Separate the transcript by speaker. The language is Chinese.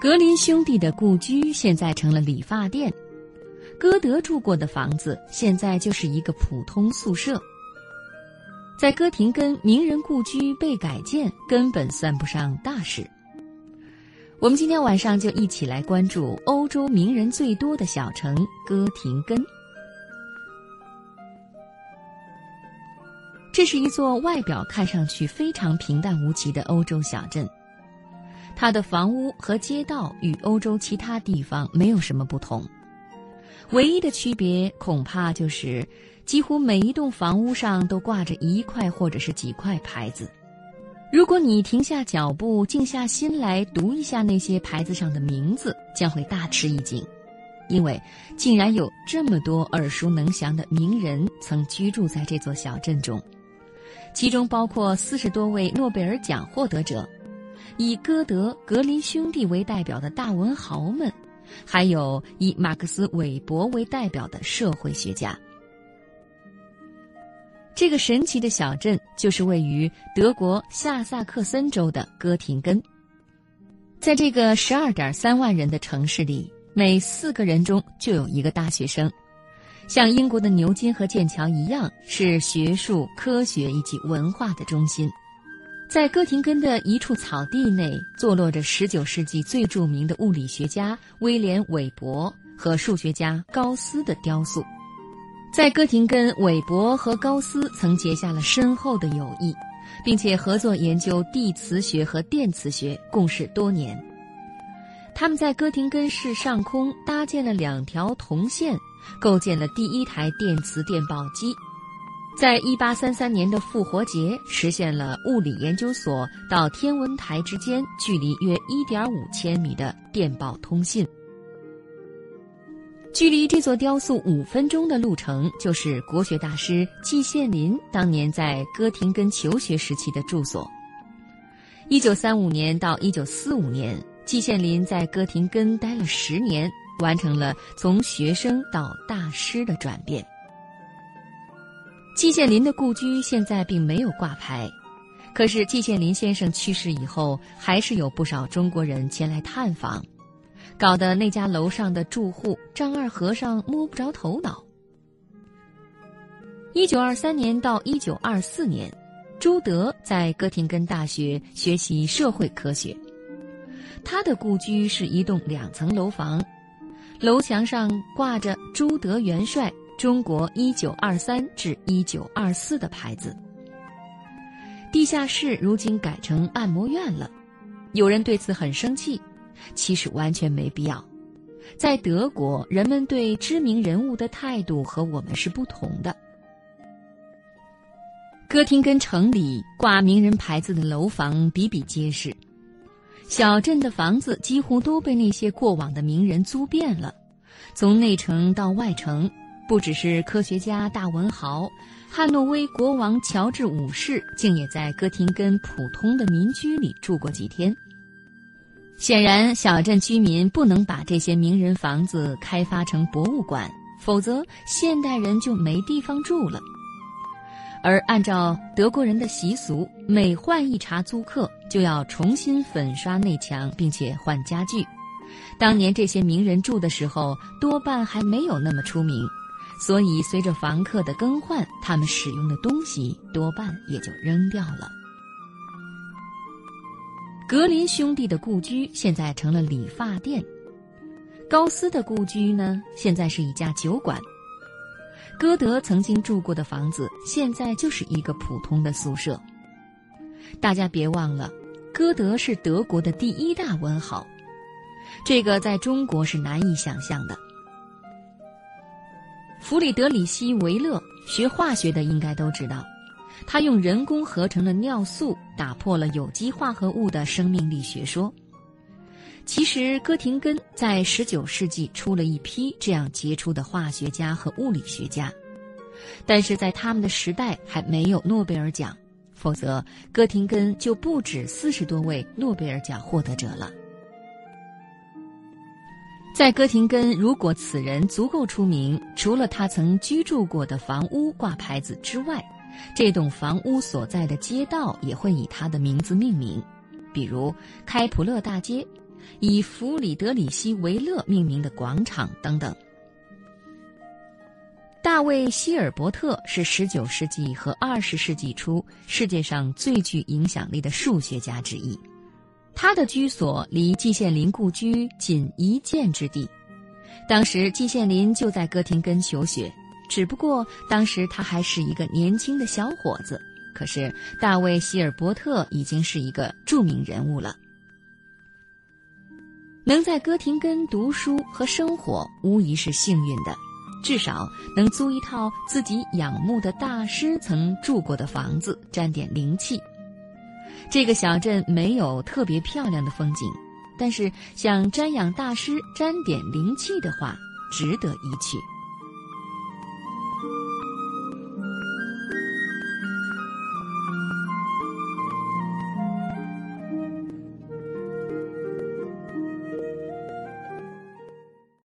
Speaker 1: 格林兄弟的故居现在成了理发店，歌德住过的房子现在就是一个普通宿舍。在哥廷根，名人故居被改建根本算不上大事。我们今天晚上就一起来关注欧洲名人最多的小城哥廷根。这是一座外表看上去非常平淡无奇的欧洲小镇，它的房屋和街道与欧洲其他地方没有什么不同，唯一的区别恐怕就是。几乎每一栋房屋上都挂着一块或者是几块牌子。如果你停下脚步，静下心来读一下那些牌子上的名字，将会大吃一惊，因为竟然有这么多耳熟能详的名人曾居住在这座小镇中，其中包括四十多位诺贝尔奖获得者，以歌德、格林兄弟为代表的大文豪们，还有以马克思、韦伯为代表的社会学家。这个神奇的小镇就是位于德国下萨克森州的哥廷根。在这个十二点三万人的城市里，每四个人中就有一个大学生，像英国的牛津和剑桥一样，是学术、科学以及文化的中心。在哥廷根的一处草地内，坐落着十九世纪最著名的物理学家威廉·韦伯和数学家高斯的雕塑。在哥廷根，韦伯和高斯曾结下了深厚的友谊，并且合作研究地磁学和电磁学，共事多年。他们在哥廷根市上空搭建了两条铜线，构建了第一台电磁电报机。在一八三三年的复活节，实现了物理研究所到天文台之间距离约一点五千米的电报通信。距离这座雕塑五分钟的路程，就是国学大师季羡林当年在哥廷根求学时期的住所。一九三五年到一九四五年，季羡林在哥廷根待了十年，完成了从学生到大师的转变。季羡林的故居现在并没有挂牌，可是季羡林先生去世以后，还是有不少中国人前来探访。搞得那家楼上的住户张二和尚摸不着头脑。一九二三年到一九二四年，朱德在哥廷根大学学习社会科学。他的故居是一栋两层楼房，楼墙上挂着“朱德元帅，中国一九二三至一九二四”的牌子。地下室如今改成按摩院了，有人对此很生气。其实完全没必要。在德国，人们对知名人物的态度和我们是不同的。哥廷根城里挂名人牌子的楼房比比皆是，小镇的房子几乎都被那些过往的名人租遍了。从内城到外城，不只是科学家、大文豪，汉诺威国王乔治五世竟也在哥廷根普通的民居里住过几天。显然，小镇居民不能把这些名人房子开发成博物馆，否则现代人就没地方住了。而按照德国人的习俗，每换一茬租客，就要重新粉刷内墙，并且换家具。当年这些名人住的时候，多半还没有那么出名，所以随着房客的更换，他们使用的东西多半也就扔掉了。格林兄弟的故居现在成了理发店，高斯的故居呢，现在是一家酒馆。歌德曾经住过的房子，现在就是一个普通的宿舍。大家别忘了，歌德是德国的第一大文豪，这个在中国是难以想象的。弗里德里希·维勒，学化学的应该都知道。他用人工合成的尿素打破了有机化合物的生命力学说。其实，哥廷根在19世纪出了一批这样杰出的化学家和物理学家，但是在他们的时代还没有诺贝尔奖，否则哥廷根就不止四十多位诺贝尔奖获得者了。在哥廷根，如果此人足够出名，除了他曾居住过的房屋挂牌子之外，这栋房屋所在的街道也会以他的名字命名，比如开普勒大街，以弗里德里希·维勒命名的广场等等。大卫·希尔伯特是19世纪和20世纪初世界上最具影响力的数学家之一，他的居所离季羡林故居仅一箭之地。当时季羡林就在哥廷根求学，只不过当时他还是一个年轻的小伙子。可是大卫·希尔伯特已经是一个著名人物了。能在哥廷根读书和生活，无疑是幸运的。至少能租一套自己仰慕的大师曾住过的房子，沾点灵气。这个小镇没有特别漂亮的风景，但是想瞻仰大师、沾点灵气的话，值得一去。